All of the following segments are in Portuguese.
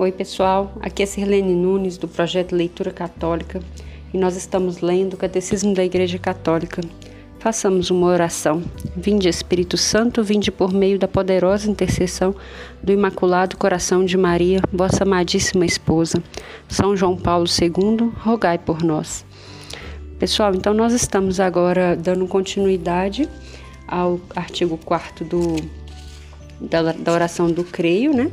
Oi, pessoal. Aqui é Sirlene Nunes, do projeto Leitura Católica, e nós estamos lendo o Catecismo da Igreja Católica. Façamos uma oração. Vinde, Espírito Santo, vinde por meio da poderosa intercessão do Imaculado Coração de Maria, vossa amadíssima esposa. São João Paulo II, rogai por nós. Pessoal, então nós estamos agora dando continuidade ao artigo 4 do, da, da oração do creio, né?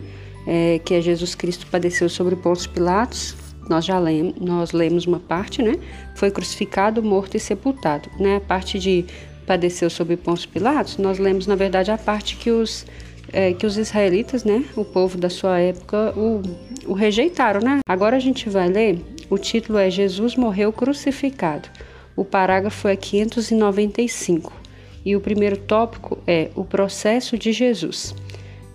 É, que é Jesus Cristo padeceu sobre Pôncio Pilatos, nós já lemos, nós lemos uma parte, né? Foi crucificado, morto e sepultado, né? A parte de padeceu sobre Pôncio Pilatos, nós lemos na verdade a parte que os é, que os israelitas, né, o povo da sua época, o, o rejeitaram, né? Agora a gente vai ler, o título é Jesus morreu crucificado. O parágrafo é 595 e o primeiro tópico é o processo de Jesus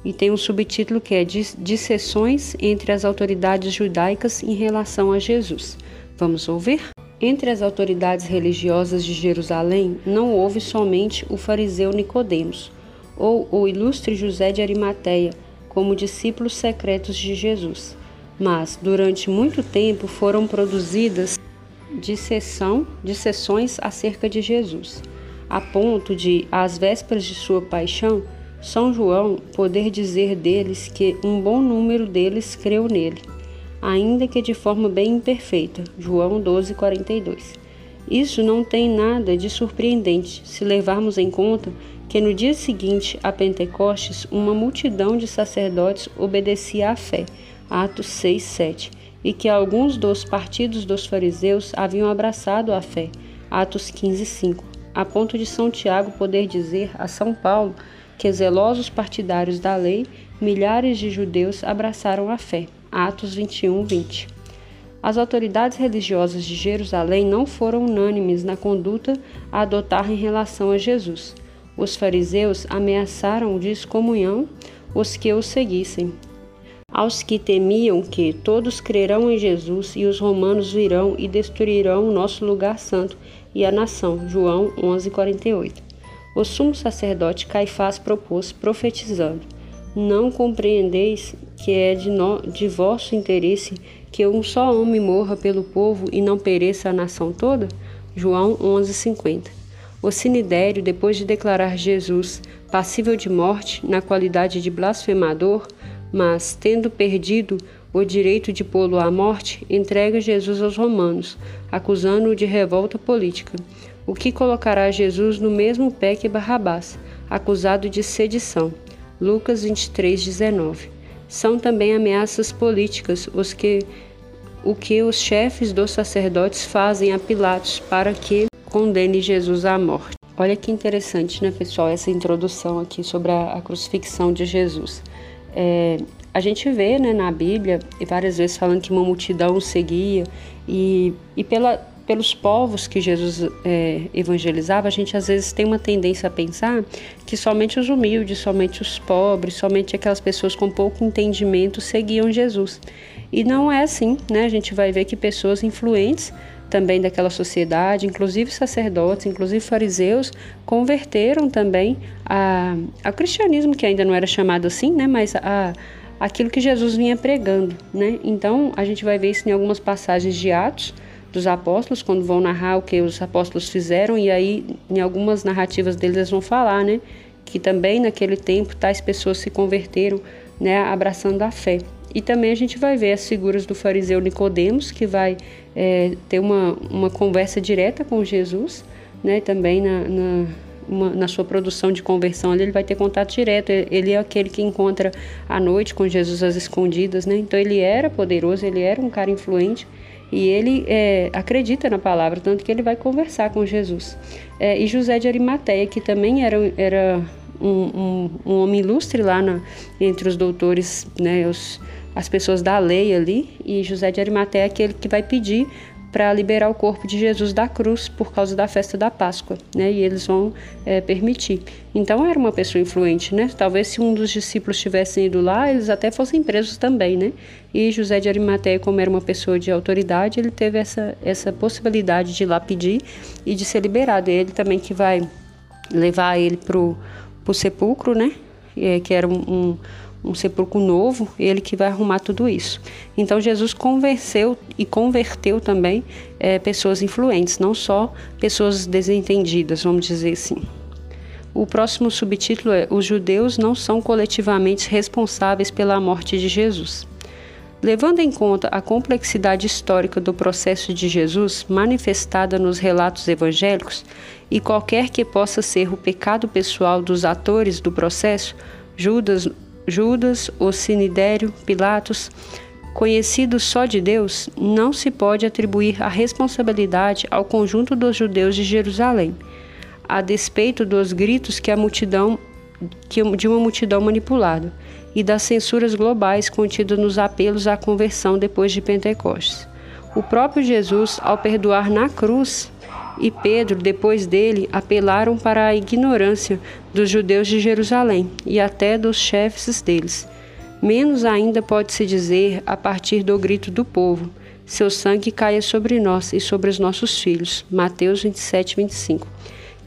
e tem um subtítulo que é Disseções entre as autoridades judaicas em relação a Jesus. Vamos ouvir? Entre as autoridades religiosas de Jerusalém não houve somente o fariseu Nicodemos ou o ilustre José de Arimateia como discípulos secretos de Jesus, mas durante muito tempo foram produzidas disseção, disseções acerca de Jesus, a ponto de, às vésperas de sua paixão, são João poder dizer deles que um bom número deles creu nele, ainda que de forma bem imperfeita. João 12:42. Isso não tem nada de surpreendente se levarmos em conta que no dia seguinte a Pentecostes uma multidão de sacerdotes obedecia à fé. Atos 6:7. E que alguns dos partidos dos fariseus haviam abraçado a fé. Atos 15:5. A ponto de São Tiago poder dizer a São Paulo que zelosos partidários da lei, milhares de judeus abraçaram a fé. Atos 21, 20. As autoridades religiosas de Jerusalém não foram unânimes na conduta a adotar em relação a Jesus. Os fariseus ameaçaram de excomunhão os que o seguissem. Aos que temiam que todos crerão em Jesus e os romanos virão e destruirão o nosso lugar santo e a nação. João 11:48. O sumo sacerdote Caifás propôs, profetizando: Não compreendeis que é de, no, de vosso interesse que um só homem morra pelo povo e não pereça a nação toda? João 11:50. O sinidério, depois de declarar Jesus passível de morte na qualidade de blasfemador, mas tendo perdido o direito de pô-lo à morte, entrega Jesus aos romanos, acusando-o de revolta política o que colocará Jesus no mesmo pé que Barrabás, acusado de sedição. Lucas 23:19. São também ameaças políticas os que o que os chefes dos sacerdotes fazem a Pilatos para que condene Jesus à morte. Olha que interessante, né, pessoal, essa introdução aqui sobre a, a crucifixão de Jesus. É, a gente vê né, na Bíblia, e várias vezes falando que uma multidão seguia, e, e pela, pelos povos que Jesus é, evangelizava, a gente às vezes tem uma tendência a pensar que somente os humildes, somente os pobres, somente aquelas pessoas com pouco entendimento seguiam Jesus. E não é assim, né? A gente vai ver que pessoas influentes também daquela sociedade, inclusive sacerdotes, inclusive fariseus, converteram também a, ao cristianismo, que ainda não era chamado assim, né? Mas a, aquilo que Jesus vinha pregando, né? Então a gente vai ver isso em algumas passagens de Atos dos apóstolos, quando vão narrar o que os apóstolos fizeram, e aí em algumas narrativas deles eles vão falar, né, que também naquele tempo tais pessoas se converteram, né, abraçando a fé. E também a gente vai ver as figuras do fariseu Nicodemos, que vai é, ter uma, uma conversa direta com Jesus, né, também na, na uma, na sua produção de conversão ele vai ter contato direto. Ele é aquele que encontra à noite com Jesus às escondidas, né? Então ele era poderoso, ele era um cara influente e ele é, acredita na palavra, tanto que ele vai conversar com Jesus. É, e José de Arimateia, que também era, era um, um, um homem ilustre lá na, entre os doutores, né, os, as pessoas da lei ali, e José de Arimateia é aquele que vai pedir para liberar o corpo de Jesus da cruz por causa da festa da Páscoa, né? E eles vão é, permitir. Então era uma pessoa influente, né? Talvez se um dos discípulos tivessem ido lá, eles até fossem presos também, né? E José de Arimateia, como era uma pessoa de autoridade, ele teve essa essa possibilidade de ir lá pedir e de ser liberado. E ele também que vai levar ele pro pro sepulcro, né? É, que era um, um um sepulcro novo, ele que vai arrumar tudo isso. Então Jesus convenceu e converteu também é, pessoas influentes, não só pessoas desentendidas, vamos dizer assim. O próximo subtítulo é: Os judeus não são coletivamente responsáveis pela morte de Jesus. Levando em conta a complexidade histórica do processo de Jesus manifestada nos relatos evangélicos e qualquer que possa ser o pecado pessoal dos atores do processo, Judas, Judas, Ocinidério, Pilatos, conhecidos só de Deus, não se pode atribuir a responsabilidade ao conjunto dos judeus de Jerusalém, a despeito dos gritos que a multidão de uma multidão manipulada e das censuras globais contidas nos apelos à conversão depois de Pentecostes. O próprio Jesus, ao perdoar na cruz, e Pedro, depois dele, apelaram para a ignorância dos judeus de Jerusalém e até dos chefes deles. Menos ainda pode-se dizer a partir do grito do povo: Seu sangue caia sobre nós e sobre os nossos filhos. Mateus 27, 25.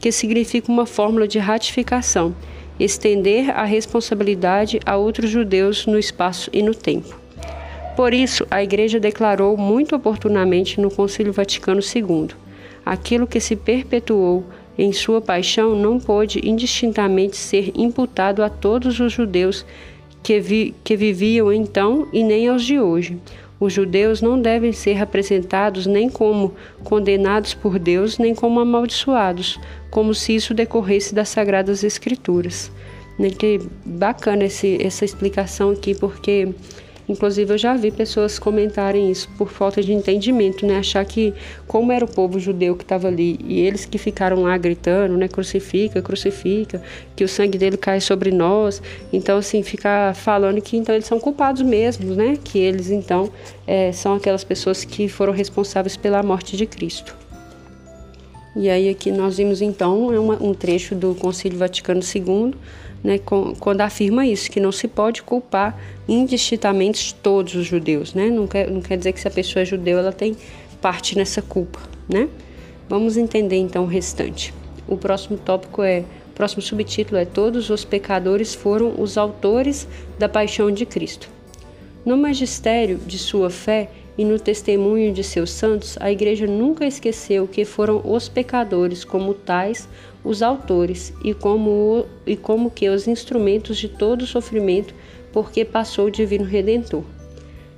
Que significa uma fórmula de ratificação estender a responsabilidade a outros judeus no espaço e no tempo. Por isso, a Igreja declarou muito oportunamente no Concílio Vaticano II: aquilo que se perpetuou em sua paixão não pôde indistintamente ser imputado a todos os judeus que, vi, que viviam então e nem aos de hoje. Os judeus não devem ser apresentados nem como condenados por Deus, nem como amaldiçoados, como se isso decorresse das Sagradas Escrituras. Né? Que bacana esse, essa explicação aqui, porque Inclusive, eu já vi pessoas comentarem isso por falta de entendimento, né? Achar que, como era o povo judeu que estava ali e eles que ficaram lá gritando, né? Crucifica, crucifica, que o sangue dele cai sobre nós. Então, assim, ficar falando que então eles são culpados mesmo, né? Que eles, então, é, são aquelas pessoas que foram responsáveis pela morte de Cristo. E aí, aqui nós vimos, então, é um trecho do Concílio Vaticano II né, quando afirma isso, que não se pode culpar indistintamente todos os judeus. Né? Não, quer, não quer dizer que se a pessoa é judeu ela tem parte nessa culpa. Né? Vamos entender então o restante. O próximo tópico é, o próximo subtítulo é Todos os pecadores foram os autores da paixão de Cristo. No magistério de sua fé e no testemunho de seus santos, a Igreja nunca esqueceu que foram os pecadores, como tais, os autores, e como, e como que os instrumentos de todo o sofrimento, porque passou o Divino Redentor.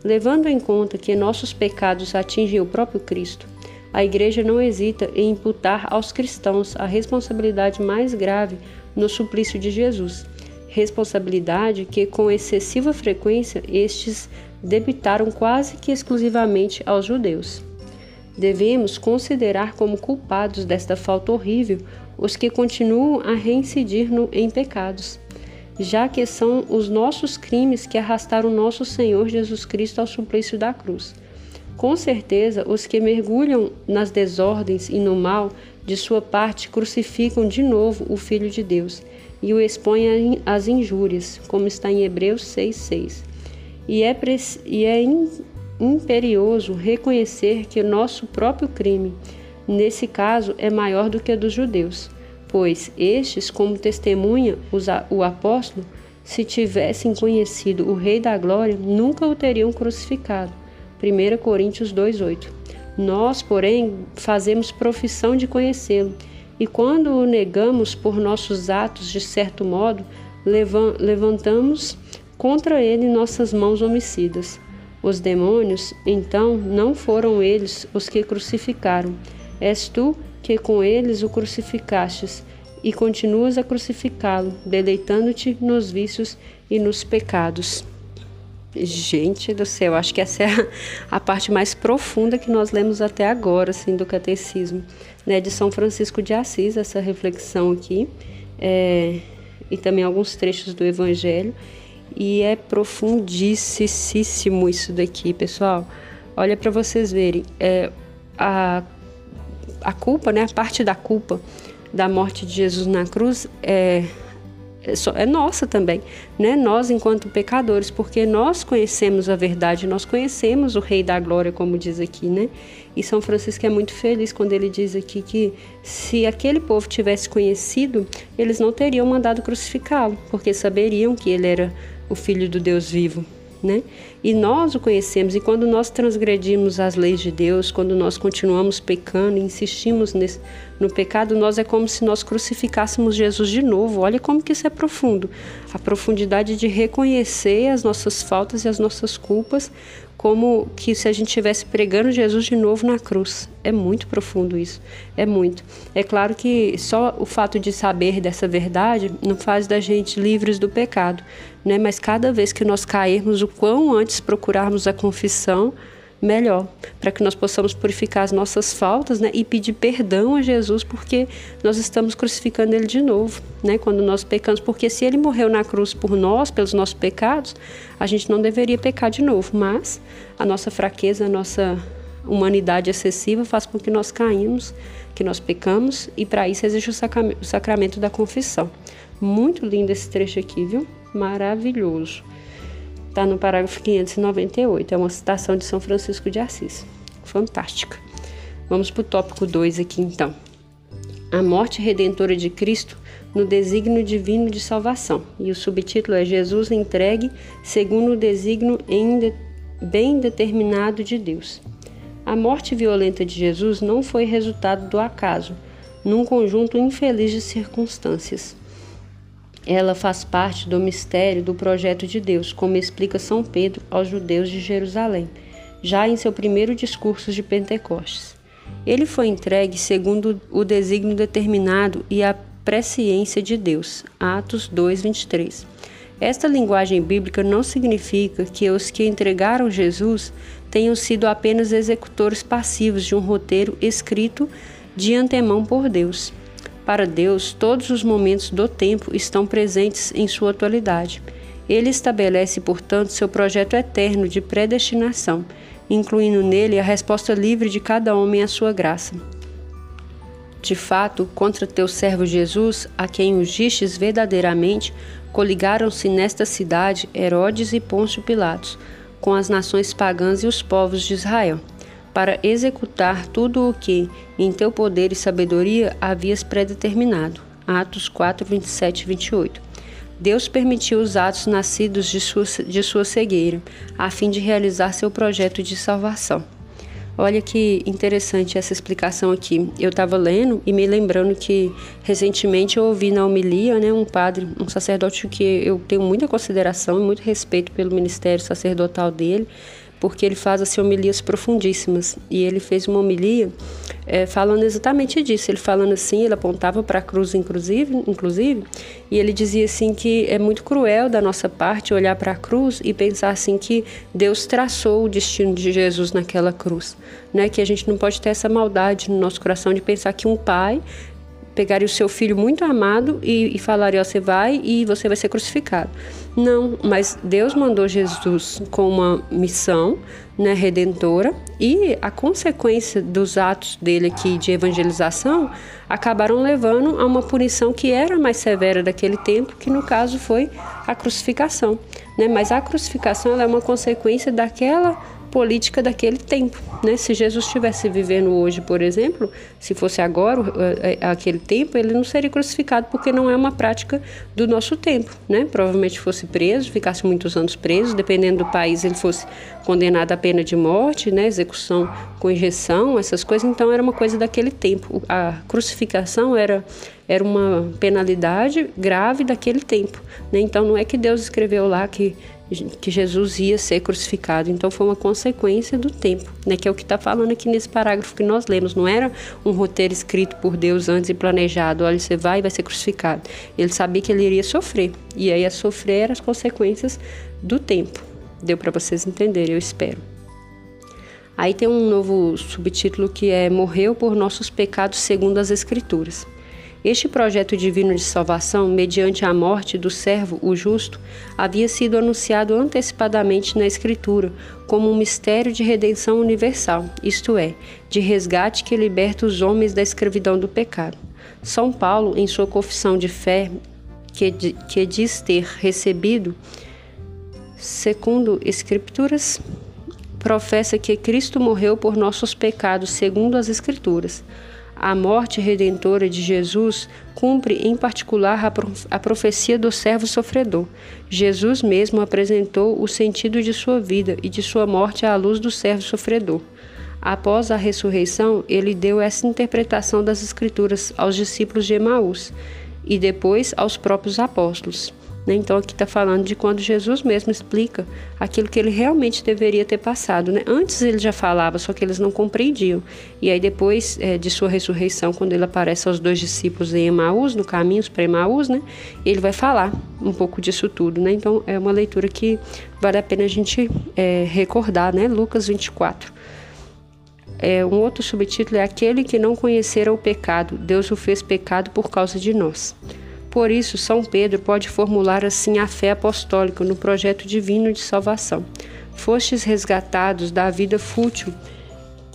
Levando em conta que nossos pecados atingem o próprio Cristo, a Igreja não hesita em imputar aos cristãos a responsabilidade mais grave no suplício de Jesus, responsabilidade que, com excessiva frequência, estes debitaram quase que exclusivamente aos judeus. Devemos considerar como culpados desta falta horrível os que continuam a reincidir no, em pecados, já que são os nossos crimes que arrastaram nosso Senhor Jesus Cristo ao suplício da cruz. Com certeza, os que mergulham nas desordens e no mal, de sua parte, crucificam de novo o Filho de Deus e o expõem às injúrias, como está em Hebreus 6,6 e é, e é imperioso reconhecer que nosso próprio crime, nesse caso, é maior do que o dos judeus, pois estes, como testemunha o apóstolo, se tivessem conhecido o Rei da Glória, nunca o teriam crucificado. 1 Coríntios 2,8 Nós, porém, fazemos profissão de conhecê-lo, e quando o negamos por nossos atos, de certo modo, levantamos contra ele nossas mãos homicidas. Os demônios, então, não foram eles os que crucificaram. És tu que com eles o crucificastes e continuas a crucificá-lo, deleitando-te nos vícios e nos pecados. Gente do céu, acho que essa é a, a, parte mais profunda que nós lemos até agora, assim, do catecismo, né, de São Francisco de Assis, essa reflexão aqui, é, e também alguns trechos do Evangelho. E é profundíssimo isso daqui, pessoal. Olha para vocês verem, é, a, a culpa, né, a parte da culpa da morte de Jesus na cruz é, é, é nossa também, né? Nós enquanto pecadores, porque nós conhecemos a verdade, nós conhecemos o Rei da Glória, como diz aqui, né? E São Francisco é muito feliz quando ele diz aqui que se aquele povo tivesse conhecido, eles não teriam mandado crucificá-lo, porque saberiam que ele era o Filho do Deus vivo né? E nós o conhecemos, e quando nós transgredimos as leis de Deus, quando nós continuamos pecando, insistimos nesse, no pecado, nós é como se nós crucificássemos Jesus de novo. Olha como que isso é profundo. A profundidade de reconhecer as nossas faltas e as nossas culpas, como que se a gente estivesse pregando Jesus de novo na cruz. É muito profundo isso, é muito. É claro que só o fato de saber dessa verdade não faz da gente livres do pecado, né? Mas cada vez que nós cairmos, o quão antes procurarmos a confissão, melhor, para que nós possamos purificar as nossas faltas, né, e pedir perdão a Jesus, porque nós estamos crucificando ele de novo, né, quando nós pecamos, porque se ele morreu na cruz por nós, pelos nossos pecados, a gente não deveria pecar de novo, mas a nossa fraqueza, a nossa humanidade excessiva faz com que nós caímos, que nós pecamos, e para isso existe o sacramento da confissão. Muito lindo esse trecho aqui, viu? Maravilhoso. Está no parágrafo 598. É uma citação de São Francisco de Assis. Fantástica. Vamos para o tópico 2 aqui então. A morte redentora de Cristo no desígnio divino de salvação. E o subtítulo é Jesus entregue segundo o desígnio bem determinado de Deus. A morte violenta de Jesus não foi resultado do acaso, num conjunto infeliz de circunstâncias. Ela faz parte do mistério do projeto de Deus, como explica São Pedro aos judeus de Jerusalém, já em seu primeiro discurso de Pentecostes. Ele foi entregue segundo o desígnio determinado e a presciência de Deus. Atos 2:23. Esta linguagem bíblica não significa que os que entregaram Jesus tenham sido apenas executores passivos de um roteiro escrito de antemão por Deus. Para Deus, todos os momentos do tempo estão presentes em sua atualidade. Ele estabelece, portanto, seu projeto eterno de predestinação, incluindo nele a resposta livre de cada homem à sua graça. De fato, contra teu servo Jesus, a quem ungistes verdadeiramente, coligaram-se nesta cidade Herodes e Pôncio Pilatos, com as nações pagãs e os povos de Israel para executar tudo o que, em teu poder e sabedoria, havias predeterminado. Atos 4, 27 e 28. Deus permitiu os atos nascidos de sua, de sua cegueira, a fim de realizar seu projeto de salvação. Olha que interessante essa explicação aqui. Eu estava lendo e me lembrando que recentemente eu ouvi na homilia né, um padre, um sacerdote que eu tenho muita consideração e muito respeito pelo ministério sacerdotal dele porque ele faz assim, homilias profundíssimas. E ele fez uma homilia é, falando exatamente disso. Ele falando assim, ele apontava para a cruz, inclusive, inclusive, e ele dizia assim que é muito cruel da nossa parte olhar para a cruz e pensar assim que Deus traçou o destino de Jesus naquela cruz, né? Que a gente não pode ter essa maldade no nosso coração de pensar que um pai pegaria o seu filho muito amado e, e falaria: você vai e você vai ser crucificado. Não, mas Deus mandou Jesus com uma missão né, redentora e a consequência dos atos dele aqui de evangelização acabaram levando a uma punição que era mais severa daquele tempo, que no caso foi a crucificação. Né? Mas a crucificação é uma consequência daquela política daquele tempo. Né? Se Jesus estivesse vivendo hoje, por exemplo, se fosse agora, eh, eh, aquele tempo, ele não seria crucificado porque não é uma prática do nosso tempo. Né? Provavelmente fosse preso, ficasse muitos anos preso, dependendo do país, ele fosse condenado à pena de morte, né? execução com injeção, essas coisas. Então, era uma coisa daquele tempo. A crucificação era era uma penalidade grave daquele tempo. Né? Então, não é que Deus escreveu lá que que Jesus ia ser crucificado. Então foi uma consequência do tempo, né? Que é o que está falando aqui nesse parágrafo que nós lemos. Não era um roteiro escrito por Deus antes e planejado. Olha, você vai e vai ser crucificado. Ele sabia que ele iria sofrer. E aí a sofrer eram as consequências do tempo. Deu para vocês entenderem, eu espero. Aí tem um novo subtítulo que é Morreu por nossos pecados segundo as Escrituras. Este projeto divino de salvação, mediante a morte do servo, o justo, havia sido anunciado antecipadamente na Escritura como um mistério de redenção universal, isto é, de resgate que liberta os homens da escravidão do pecado. São Paulo, em sua confissão de fé, que, que diz ter recebido, segundo Escrituras, professa que Cristo morreu por nossos pecados, segundo as Escrituras A morte redentora de Jesus cumpre em particular a profecia do servo sofredor. Jesus mesmo apresentou o sentido de sua vida e de sua morte à luz do servo sofredor. Após a ressurreição, ele deu essa interpretação das Escrituras aos discípulos de Emaús e depois aos próprios apóstolos. Né? Então aqui está falando de quando Jesus mesmo explica aquilo que ele realmente deveria ter passado. Né? Antes ele já falava, só que eles não compreendiam. E aí depois é, de sua ressurreição, quando ele aparece aos dois discípulos em Emaús, no caminho para Emaús, né? ele vai falar um pouco disso tudo. Né? Então é uma leitura que vale a pena a gente é, recordar, né? Lucas 24. É, um outro subtítulo é Aquele que não conhecera o pecado, Deus o fez pecado por causa de nós. Por isso, São Pedro pode formular assim a fé apostólica no projeto divino de salvação. Fostes resgatados da vida fútil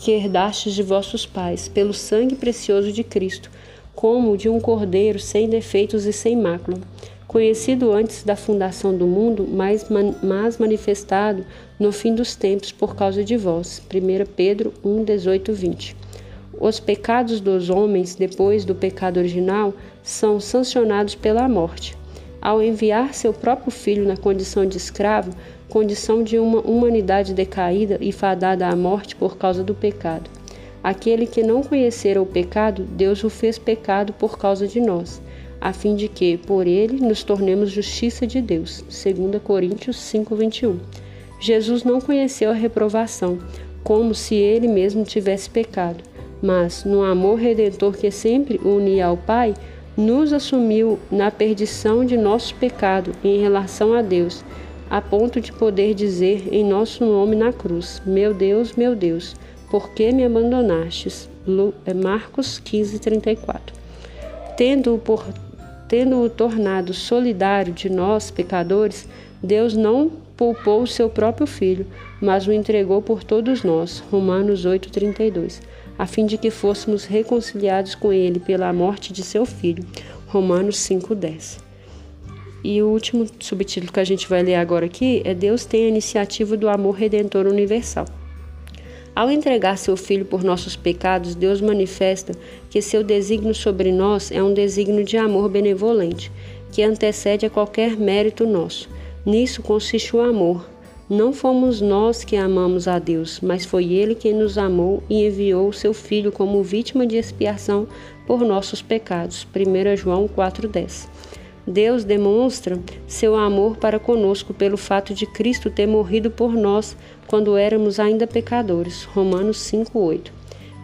que herdastes de vossos pais, pelo sangue precioso de Cristo, como de um cordeiro sem defeitos e sem mácula, conhecido antes da fundação do mundo, mas, mas manifestado no fim dos tempos por causa de vós. 1 Pedro 1, 18, 20. Os pecados dos homens, depois do pecado original, são sancionados pela morte. Ao enviar seu próprio filho na condição de escravo, condição de uma humanidade decaída e fadada à morte por causa do pecado. Aquele que não conhecera o pecado, Deus o fez pecado por causa de nós, a fim de que, por ele, nos tornemos justiça de Deus. 2 Coríntios 5:21. Jesus não conheceu a reprovação, como se ele mesmo tivesse pecado, mas no amor redentor que sempre unia ao Pai, nos assumiu na perdição de nosso pecado em relação a Deus, a ponto de poder dizer em nosso nome na cruz: Meu Deus, meu Deus, por que me abandonastes? É Marcos 15, 34. Tendo-o por, tendo tornado solidário de nós, pecadores, Deus não poupou o seu próprio Filho, mas o entregou por todos nós. Romanos 8, 32 a fim de que fôssemos reconciliados com ele pela morte de seu filho. Romanos 5:10. E o último subtítulo que a gente vai ler agora aqui é Deus tem a iniciativa do amor redentor universal. Ao entregar seu filho por nossos pecados, Deus manifesta que seu desígnio sobre nós é um desígnio de amor benevolente, que antecede a qualquer mérito nosso. Nisso consiste o amor, não fomos nós que amamos a Deus, mas foi Ele quem nos amou e enviou o seu Filho como vítima de expiação por nossos pecados. 1 João 4,10 Deus demonstra seu amor para conosco pelo fato de Cristo ter morrido por nós quando éramos ainda pecadores. Romanos 5,8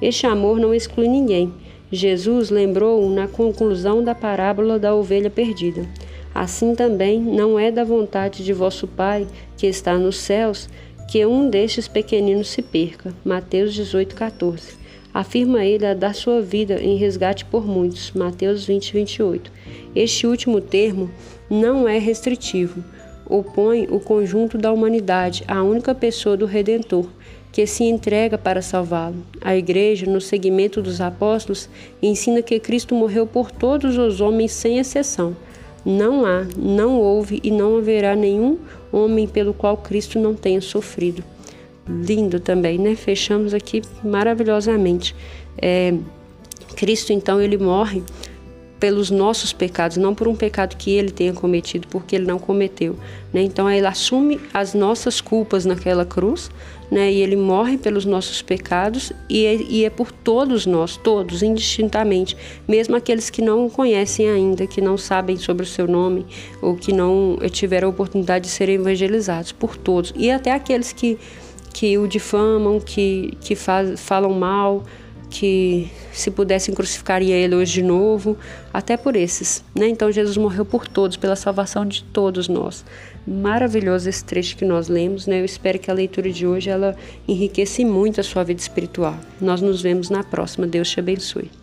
Este amor não exclui ninguém. Jesus lembrou na conclusão da parábola da ovelha perdida. Assim também não é da vontade de vosso Pai, que está nos céus, que um destes pequeninos se perca. Mateus 18:14. Afirma ele a dar sua vida em resgate por muitos. Mateus 20, 28. Este último termo não é restritivo. Opõe o conjunto da humanidade à única pessoa do Redentor, que se entrega para salvá-lo. A Igreja, no segmento dos apóstolos, ensina que Cristo morreu por todos os homens sem exceção não há, não houve e não haverá nenhum homem pelo qual Cristo não tenha sofrido. Lindo também, né? Fechamos aqui maravilhosamente. É, Cristo, então, ele morre pelos nossos pecados, não por um pecado que ele tenha cometido, porque ele não cometeu. Né? Então ele assume as nossas culpas naquela cruz, né? e ele morre pelos nossos pecados, e é, e é por todos nós, todos, indistintamente, mesmo aqueles que não conhecem ainda, que não sabem sobre o seu nome, ou que não tiveram a oportunidade de serem evangelizados, por todos, e até aqueles que, que o difamam, que, que faz, falam mal que se pudessem crucificaria ele hoje de novo, até por esses, né? Então Jesus morreu por todos, pela salvação de todos nós. Maravilhoso esse trecho que nós lemos, né? Eu espero que a leitura de hoje ela enriqueça muito a sua vida espiritual. Nós nos vemos na próxima. Deus te abençoe.